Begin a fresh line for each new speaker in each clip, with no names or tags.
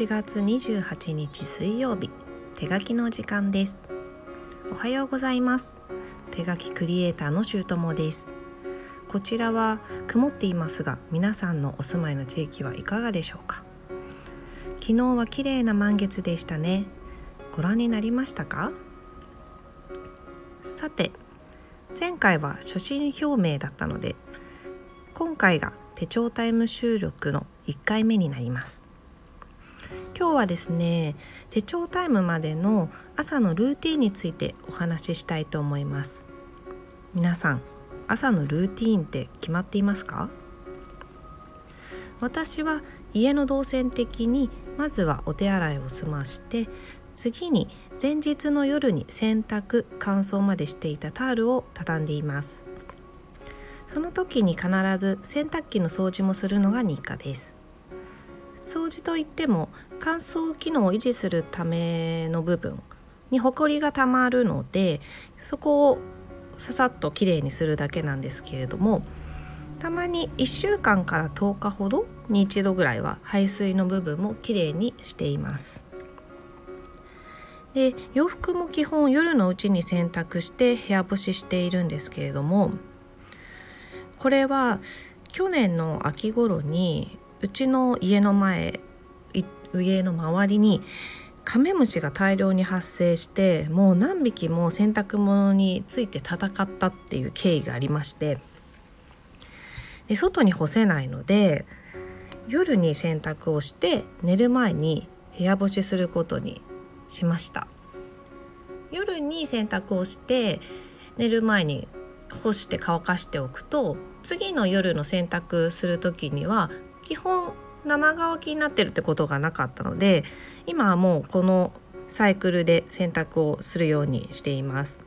11月28日水曜日手書きの時間です。おはようございます。手書きクリエイターのしゅうともです。こちらは曇っていますが皆さんのお住まいの地域はいかがでしょうか。昨日は綺麗な満月でしたね。ご覧になりましたか？さて前回は初心表明だったので今回が手帳タイム収録の1回目になります。今日はですね手帳タイムまでの朝のルーティンについてお話ししたいと思います。皆さん朝のルーティンって決まっていますか？私は家の動線的にまずはお手洗いを済まして次に前日の夜に洗濯乾燥までしていたタオルを畳んでいます。その時に必ず洗濯機の掃除もするのが日課です。掃除といっても乾燥機能を維持するための部分にホコリがたまるのでそこをささっときれいにするだけなんですけれどもたまに1週間から10日ほどに1度ぐらいは排水の部分もきれいにしています。で洋服も基本夜のうちに洗濯して部屋干ししているんですけれどもこれは去年の秋頃にうちの家の前家の周りにカメムシが大量に発生してもう何匹も洗濯物について戦ったっていう経緯がありましてで外に干せないので夜に洗濯をして寝る前に部屋干しすることにしました。夜に洗濯をして寝る前に干して乾かしておくと次の夜の洗濯する時には基本生乾きになってるってことがなかったので今はもうこのサイクルで洗濯をするようにしています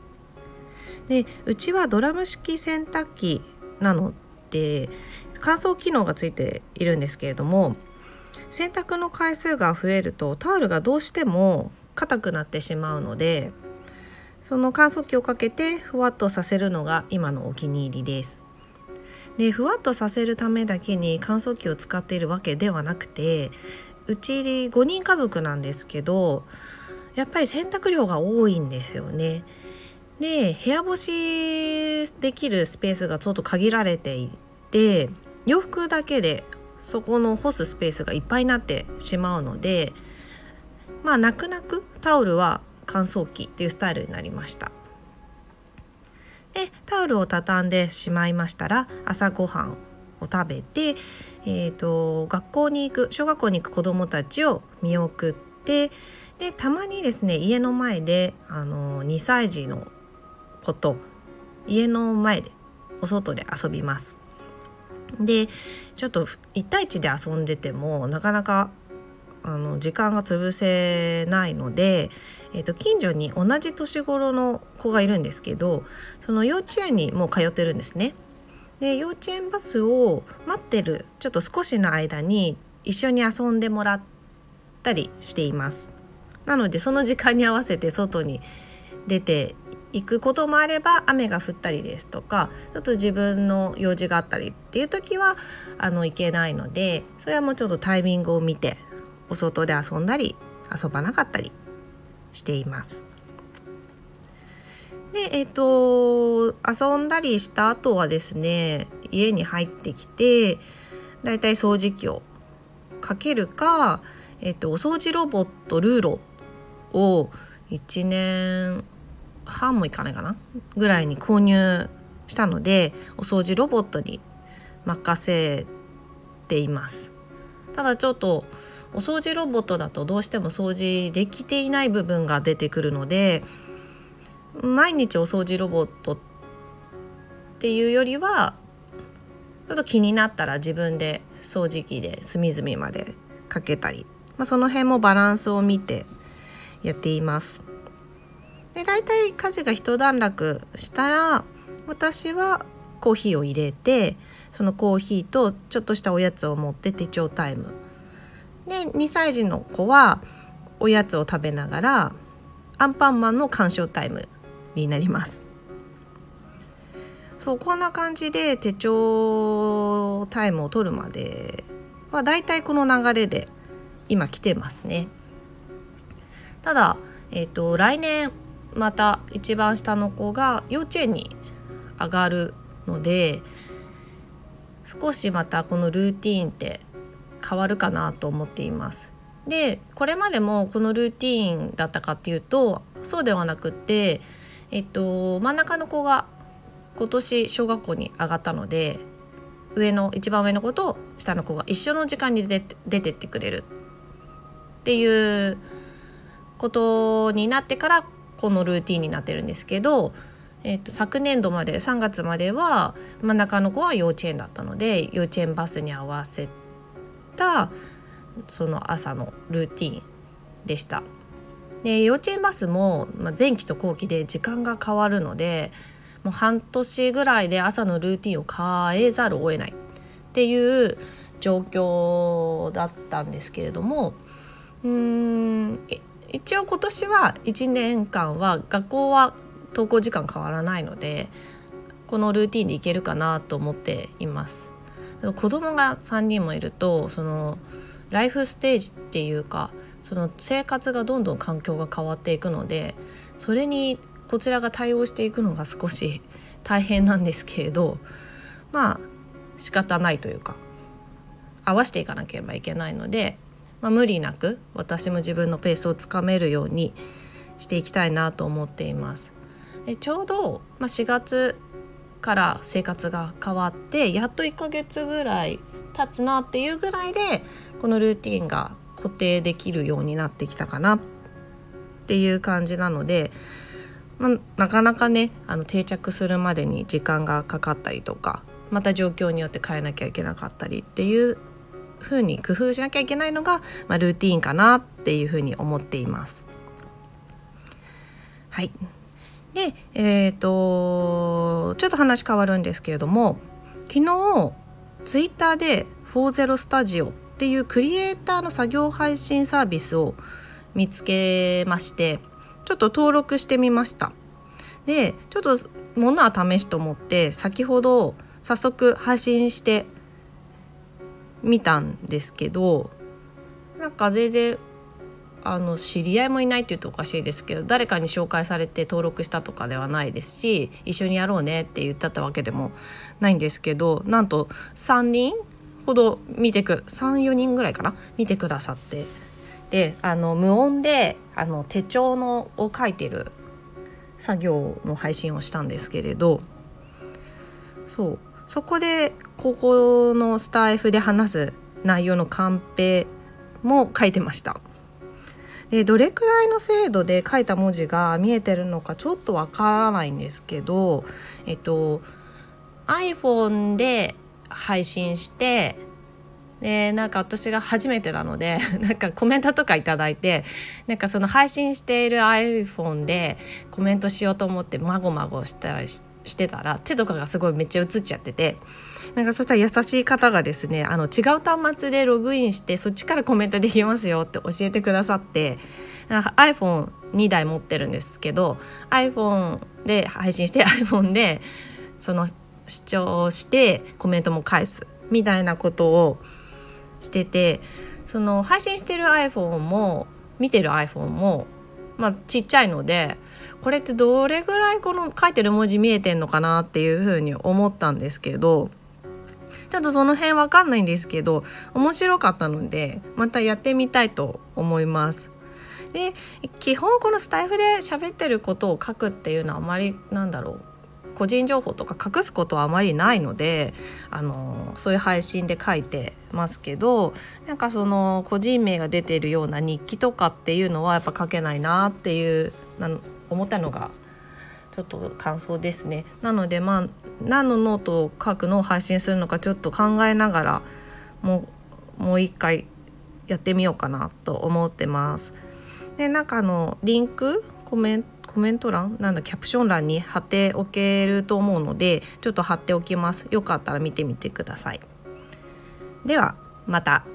でうちはドラム式洗濯機なので乾燥機能がついているんですけれども洗濯の回数が増えるとタオルがどうしても硬くなってしまうのでその乾燥機をかけてふわっとさせるのが今のお気に入りです。でふわっとさせるためだけに乾燥機を使っているわけではなくてうち5人家族なんですけどやっぱり洗濯量が多いんですよね。で部屋干しできるスペースがちょっと限られていて洋服だけでそこの干すスペースがいっぱいになってしまうのでまあ泣く泣くタオルは乾燥機っていうスタイルになりましたでタオルを畳んでしまいましたら朝ごはんを食べて、えーと、学校に行く小学校に行く子どもたちを見送ってでたまにですね家の前であの2歳児の子と家の前でお外で遊びます。でちょっと1対1で遊んでてもなかなかあの時間が潰せないので、えーと、近所に同じ年頃の子がいるんですけどその幼稚園にもう通ってるんですね。で幼稚園バスを待ってるちょっと少しの間に一緒に遊んでもらったりしています。なのでその時間に合わせて外に出て行くこともあれば雨が降ったりですとかちょっと自分の用事があったりっていう時はあの行けないのでそれはもうちょっとタイミングを見てお外で遊んだり遊ばなかったりしています。でえっ、と遊んだりした後はですね家に入ってきてだいたい掃除機をかけるか、えっ、とお掃除ロボットルーロを1年半もいかないかなぐらいに購入したのでお掃除ロボットに任せています。ただちょっとお掃除ロボットだとどうしても掃除できていない部分が出てくるので毎日お掃除ロボットっていうよりはちょっと気になったら自分で掃除機で隅々までかけたり、まあ、その辺もバランスを見てやっています。で大体家事が一段落したら私はコーヒーを入れてそのコーヒーとちょっとしたおやつを持って手帳タイムで2歳児の子はおやつを食べながらアンパンマンの鑑賞タイムになりますそうこんな感じで手帳タイムを取るまではだいたいこの流れで今来てますね。ただ、えーと、来年また一番下の子が幼稚園に上がるので少しまたこのルーティーンって変わるかなと思っています。でこれまでもこのルーティーンだったかっていうとそうではなくってえっと真ん中の子が今年小学校に上がったので上の一番上の子と下の子が一緒の時間に出て出てってくれるっていうことになってからこのルーティンになってるんですけど、えー、と昨年度まで3月までは真ん中の子は幼稚園だったので幼稚園バスに合わせたその朝のルーティンでした。で幼稚園バスも、前期と後期で時間が変わるのでもう半年ぐらいで朝のルーティンを変えざるを得ないっていう状況だったんですけれどもうん一応今年は1年間は学校は登校時間変わらないのでこのルーティンでいけるかなと思っています。子供が3人もいるとそのライフステージっていうかその生活がどんどん環境が変わっていくのでそれにこちらが対応していくのが少し大変なんですけれどまあ仕方ないというか合わせていかなければいけないので、まあ、無理なく私も自分のペースをつかめるようにしていきたいなと思っています。でちょうど、まあ、4月から生活が変わってやっと1ヶ月ぐらい経つなっていうぐらいでこのルーティンが固定できるようになってきたかなっていう感じなので、まあ、なかなかねあの定着するまでに時間がかかったりとかまた状況によって変えなきゃいけなかったりっていう風に工夫しなきゃいけないのが、まあ、ルーティンかなっていうふうに思っています。はいでえっ、ー、とちょっと話変わるんですけれども昨日ツイッターで40スタジオっていうクリエイターの作業配信サービスを見つけましてちょっと登録してみました。でちょっと物は試しと思って先ほど早速配信してみたんですけどなんか全然あの知り合いもいないって言うとおかしいですけど誰かに紹介されて登録したとかではないですし一緒にやろうねって言ってたわけでもないんですけどなんと3人ほど見てく34人ぐらいかな見てくださってであの無音であの手帳のを書いてる作業の配信をしたんですけれどそうそこでここのスタイフで話す内容のカンペも書いてました。でどれくらいの精度で書いた文字が見えてるのかちょっとわからないんですけど、えっと、iPhone で配信してでなんか私が初めてなので なんかコメントとか頂いてなんかその配信している iPhone でコメントしようと思ってまごまごしたりしてしてたら手とかがすごいめっちゃ映っちゃっててなんかそしたら優しい方がですねあの違う端末でログインしてそっちからコメントできますよって教えてくださって iPhone2 台持ってるんですけど iPhone で配信して iPhone でその視聴してコメントも返すみたいなことをしててその配信してる iPhone も見てる iPhone もまあちっちゃいのでこれってどれぐらいこの書いてる文字見えてんのかなっていうふうに思ったんですけどちょっとその辺わかんないんですけど面白かったのでまたやってみたいと思います。で基本このスタイフで喋ってることを書くっていうのはあまりなんだろう個人情報とか隠すことはあまりないのであのそういう配信で書いてますけどなんかその個人名が出てるような日記とかっていうのはやっぱ書けないなっていう思ったのがちょっと感想ですね。なのでまあ何のノートを書くのを配信するのかちょっと考えながらもうもう一回やってみようかなと思ってます。でなんかあのリンクコメンコメント欄なんだキャプション欄に貼っておけると思うのでちょっと貼っておきます。よかったら見てみてください。ではまた。